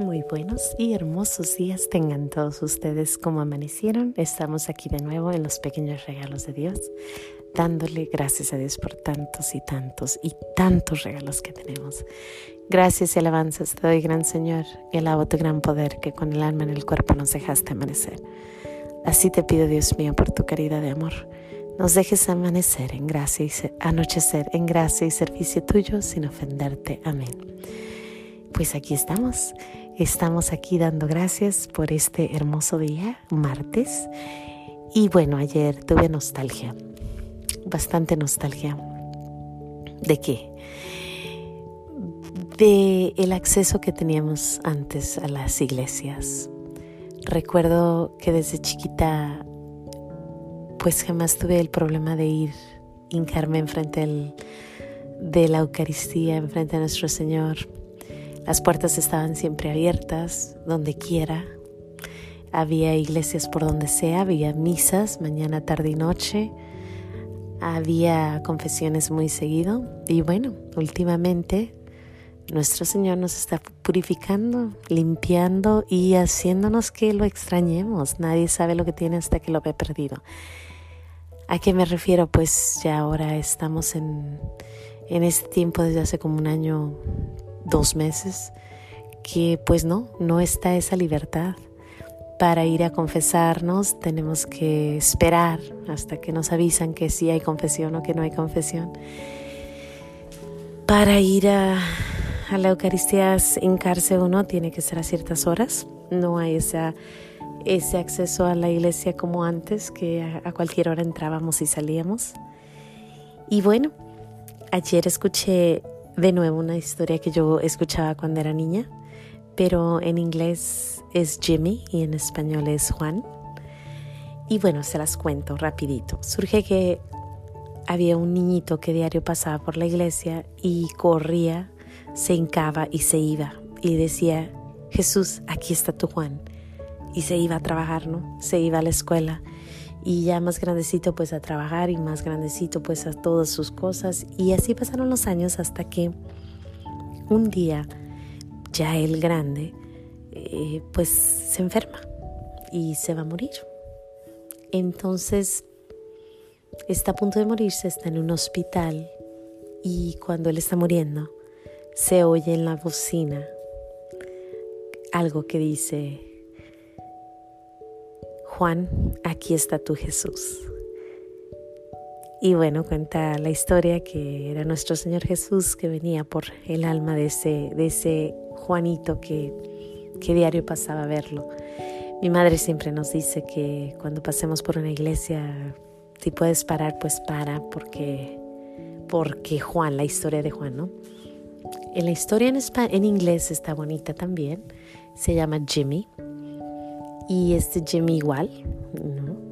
Muy buenos y hermosos días tengan todos ustedes como amanecieron. Estamos aquí de nuevo en los pequeños regalos de Dios, dándole gracias a Dios por tantos y tantos y tantos regalos que tenemos. Gracias y alabanzas te doy, gran Señor, y alabo tu gran poder que con el alma en el cuerpo nos dejaste amanecer. Así te pido, Dios mío, por tu caridad de amor, nos dejes amanecer en gracia y anochecer en gracia y servicio tuyo sin ofenderte. Amén. Pues aquí estamos Estamos aquí dando gracias por este hermoso día, martes. Y bueno, ayer tuve nostalgia, bastante nostalgia. ¿De qué? De el acceso que teníamos antes a las iglesias. Recuerdo que desde chiquita pues jamás tuve el problema de ir, hincarme enfrente de la Eucaristía, enfrente de nuestro Señor las puertas estaban siempre abiertas, donde quiera. Había iglesias por donde sea, había misas mañana, tarde y noche. Había confesiones muy seguido. Y bueno, últimamente nuestro Señor nos está purificando, limpiando y haciéndonos que lo extrañemos. Nadie sabe lo que tiene hasta que lo ve perdido. ¿A qué me refiero? Pues ya ahora estamos en, en este tiempo desde hace como un año dos meses, que pues no, no está esa libertad. Para ir a confesarnos tenemos que esperar hasta que nos avisan que sí hay confesión o que no hay confesión. Para ir a, la Eucaristía, hincarse uno tiene que ser a ciertas horas. No hay esa, ese acceso a la iglesia como antes, que a, a cualquier hora entrábamos y salíamos. Y bueno, ayer escuché de nuevo una historia que yo escuchaba cuando era niña, pero en inglés es Jimmy y en español es Juan. Y bueno, se las cuento rapidito. Surge que había un niñito que diario pasaba por la iglesia y corría, se hincaba y se iba y decía, Jesús, aquí está tu Juan. Y se iba a trabajar, ¿no? Se iba a la escuela y ya más grandecito pues a trabajar y más grandecito pues a todas sus cosas y así pasaron los años hasta que un día ya el grande eh, pues se enferma y se va a morir. Entonces está a punto de morirse, está en un hospital y cuando él está muriendo se oye en la bocina algo que dice Juan, aquí está tu Jesús. Y bueno, cuenta la historia que era nuestro Señor Jesús que venía por el alma de ese, de ese Juanito que, que diario pasaba a verlo. Mi madre siempre nos dice que cuando pasemos por una iglesia, si puedes parar, pues para, porque, porque Juan, la historia de Juan, ¿no? En la historia en, en inglés está bonita también, se llama Jimmy y este Jimmy igual,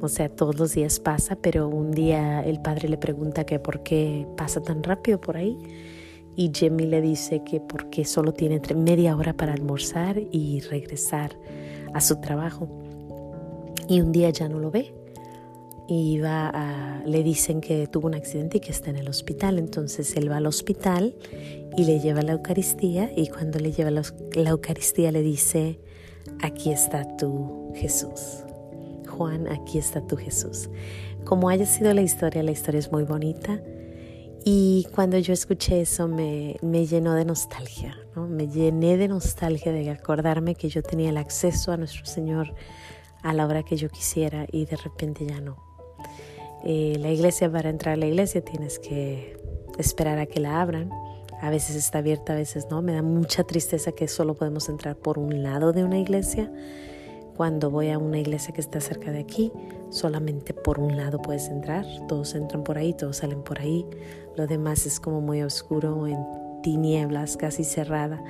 o sea, todos los días pasa, pero un día el padre le pregunta que por qué pasa tan rápido por ahí. Y Jimmy le dice que porque solo tiene media hora para almorzar y regresar a su trabajo. Y un día ya no lo ve. Y va a, le dicen que tuvo un accidente y que está en el hospital. Entonces él va al hospital y le lleva la Eucaristía. Y cuando le lleva la Eucaristía le dice, aquí está tu Jesús. Juan, aquí está tu Jesús. Como haya sido la historia, la historia es muy bonita. Y cuando yo escuché eso me, me llenó de nostalgia, ¿no? me llené de nostalgia de acordarme que yo tenía el acceso a nuestro Señor a la hora que yo quisiera y de repente ya no. Eh, la iglesia, para entrar a la iglesia tienes que esperar a que la abran a veces está abierta, a veces no. Me da mucha tristeza que solo podemos entrar por un lado de una iglesia. Cuando voy a una iglesia que está cerca de aquí, solamente por un lado puedes entrar. Todos entran por ahí, todos salen por ahí. Lo demás es como muy oscuro, en tinieblas, casi cerrada.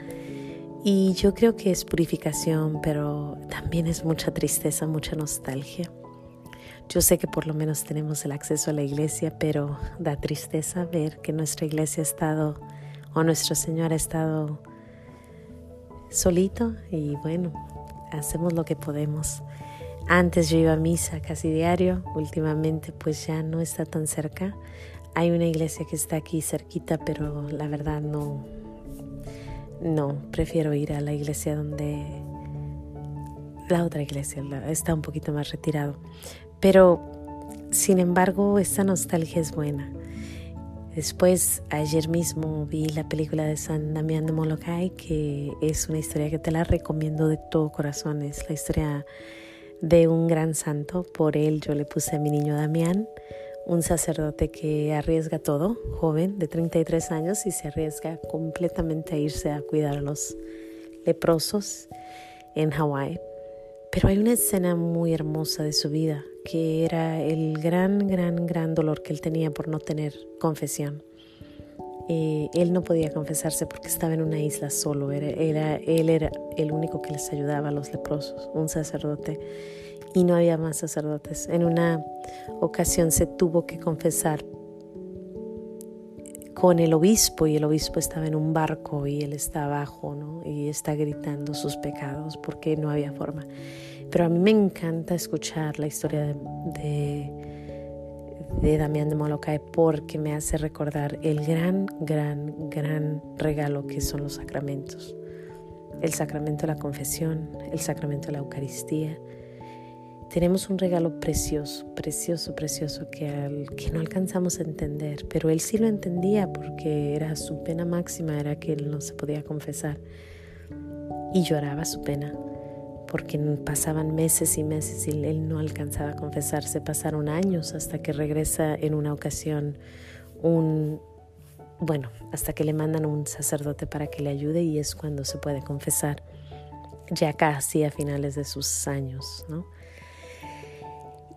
Y yo creo que es purificación, pero también es mucha tristeza, mucha nostalgia. Yo sé que por lo menos tenemos el acceso a la iglesia, pero da tristeza ver que nuestra iglesia ha estado o nuestro Señor ha estado solito y bueno, hacemos lo que podemos. Antes yo iba a misa casi diario, últimamente pues ya no está tan cerca. Hay una iglesia que está aquí cerquita, pero la verdad no, no, prefiero ir a la iglesia donde la otra iglesia está un poquito más retirado. Pero, sin embargo, esta nostalgia es buena. Después, ayer mismo vi la película de San Damián de Molokai, que es una historia que te la recomiendo de todo corazón. Es la historia de un gran santo. Por él yo le puse a mi niño Damián, un sacerdote que arriesga todo, joven de 33 años, y se arriesga completamente a irse a cuidar a los leprosos en Hawái. Pero hay una escena muy hermosa de su vida, que era el gran, gran, gran dolor que él tenía por no tener confesión. Eh, él no podía confesarse porque estaba en una isla solo, era, era, él era el único que les ayudaba a los leprosos, un sacerdote, y no había más sacerdotes. En una ocasión se tuvo que confesar con el obispo y el obispo estaba en un barco y él está abajo, ¿no? Y está gritando sus pecados porque no había forma. Pero a mí me encanta escuchar la historia de, de, de Damián de Molokai porque me hace recordar el gran, gran, gran regalo que son los sacramentos. El sacramento de la confesión, el sacramento de la Eucaristía, tenemos un regalo precioso, precioso, precioso que, que no alcanzamos a entender, pero él sí lo entendía porque era su pena máxima, era que él no se podía confesar. Y lloraba su pena, porque pasaban meses y meses y él no alcanzaba a confesarse. Pasaron años hasta que regresa en una ocasión un, bueno, hasta que le mandan un sacerdote para que le ayude y es cuando se puede confesar, ya casi a finales de sus años, ¿no?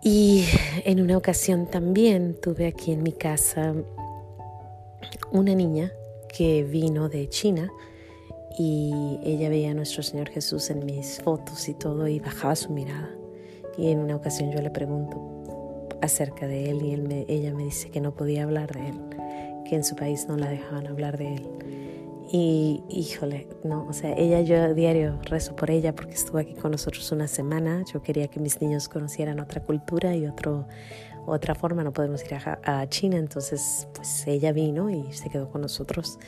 Y en una ocasión también tuve aquí en mi casa una niña que vino de China y ella veía a nuestro Señor Jesús en mis fotos y todo y bajaba su mirada. Y en una ocasión yo le pregunto acerca de él y ella me dice que no podía hablar de él, que en su país no la dejaban hablar de él. Y híjole, no, o sea, ella yo diario rezo por ella porque estuvo aquí con nosotros una semana. Yo quería que mis niños conocieran otra cultura y otro, otra forma. No podemos ir a, China, entonces pues ella vino y se quedó con nosotros.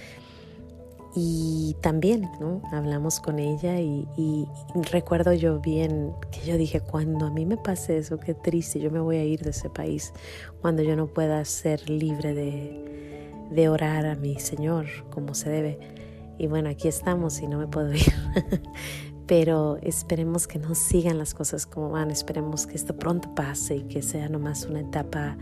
Y también, ¿no? Hablamos con ella y, y, recuerdo yo bien que yo dije, cuando a mí me pase eso, qué triste, yo me voy a ir de ese país, cuando yo no pueda ser libre de, de orar a mi Señor como se debe. Y bueno, aquí estamos y no me puedo ir. Pero esperemos que no sigan las cosas como van, esperemos que esto pronto pase y que sea nomás una etapa,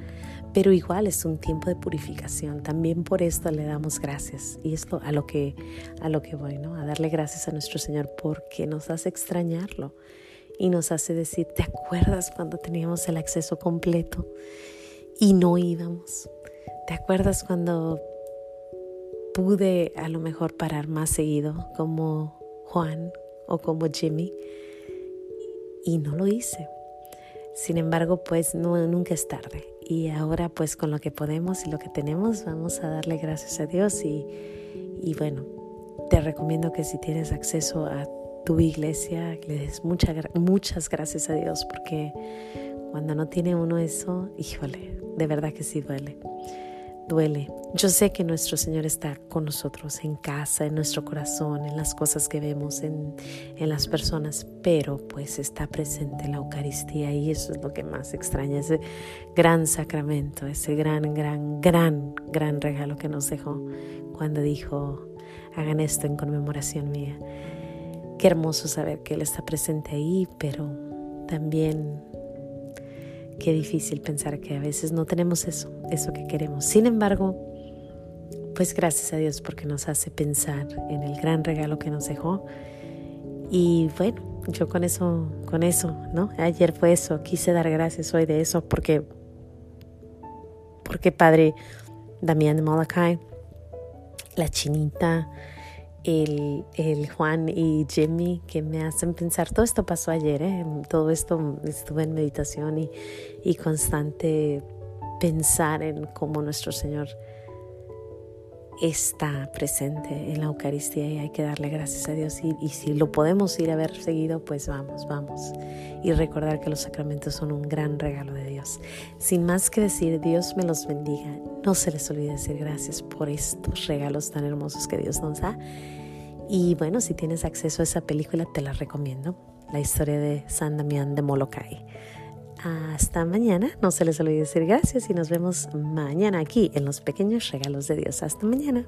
pero igual es un tiempo de purificación. También por esto le damos gracias y esto a lo que a lo que voy, ¿no? A darle gracias a nuestro Señor porque nos hace extrañarlo y nos hace decir, ¿te acuerdas cuando teníamos el acceso completo y no íbamos? ¿Te acuerdas cuando pude a lo mejor parar más seguido como Juan o como Jimmy y no lo hice. Sin embargo, pues no, nunca es tarde. Y ahora pues con lo que podemos y lo que tenemos vamos a darle gracias a Dios. Y, bueno, te recomiendo que si tienes acceso a tu iglesia, le des muchas gracias a Dios porque cuando no tiene uno eso, híjole, de verdad que sí duele duele. Yo sé que nuestro Señor está con nosotros en casa, en nuestro corazón, en las cosas que vemos, en, las personas, pero pues está presente en la Eucaristía y eso es lo que más extraña, ese gran sacramento, ese gran, gran, gran, gran regalo que nos dejó cuando dijo, hagan esto en conmemoración mía. Qué hermoso saber que Él está presente ahí, pero también Qué difícil pensar que a veces no tenemos eso, eso que queremos. Sin embargo, pues gracias a Dios porque nos hace pensar en el gran regalo que nos dejó. Y bueno, yo con eso, con eso, ¿no? Ayer fue eso, quise dar gracias hoy de eso porque, porque Padre Damián de Malakai, la chinita, el, el, Juan y Jimmy que me hacen pensar, todo esto pasó ayer, ¿eh? todo esto estuve en meditación y, y, constante pensar en cómo nuestro Señor está presente en la Eucaristía y hay que darle gracias a Dios y, si lo podemos ir a ver seguido, pues vamos, vamos y recordar que los sacramentos son un gran regalo de Dios. Sin más que decir, Dios me los bendiga. No se les olvide decir gracias por estos regalos tan hermosos que Dios nos da Y bueno, si tienes acceso a esa película, te la recomiendo. La historia de San Damián de Molokai. Hasta mañana. No se les olvide decir gracias y nos vemos mañana aquí en los pequeños regalos de Dios. Hasta mañana.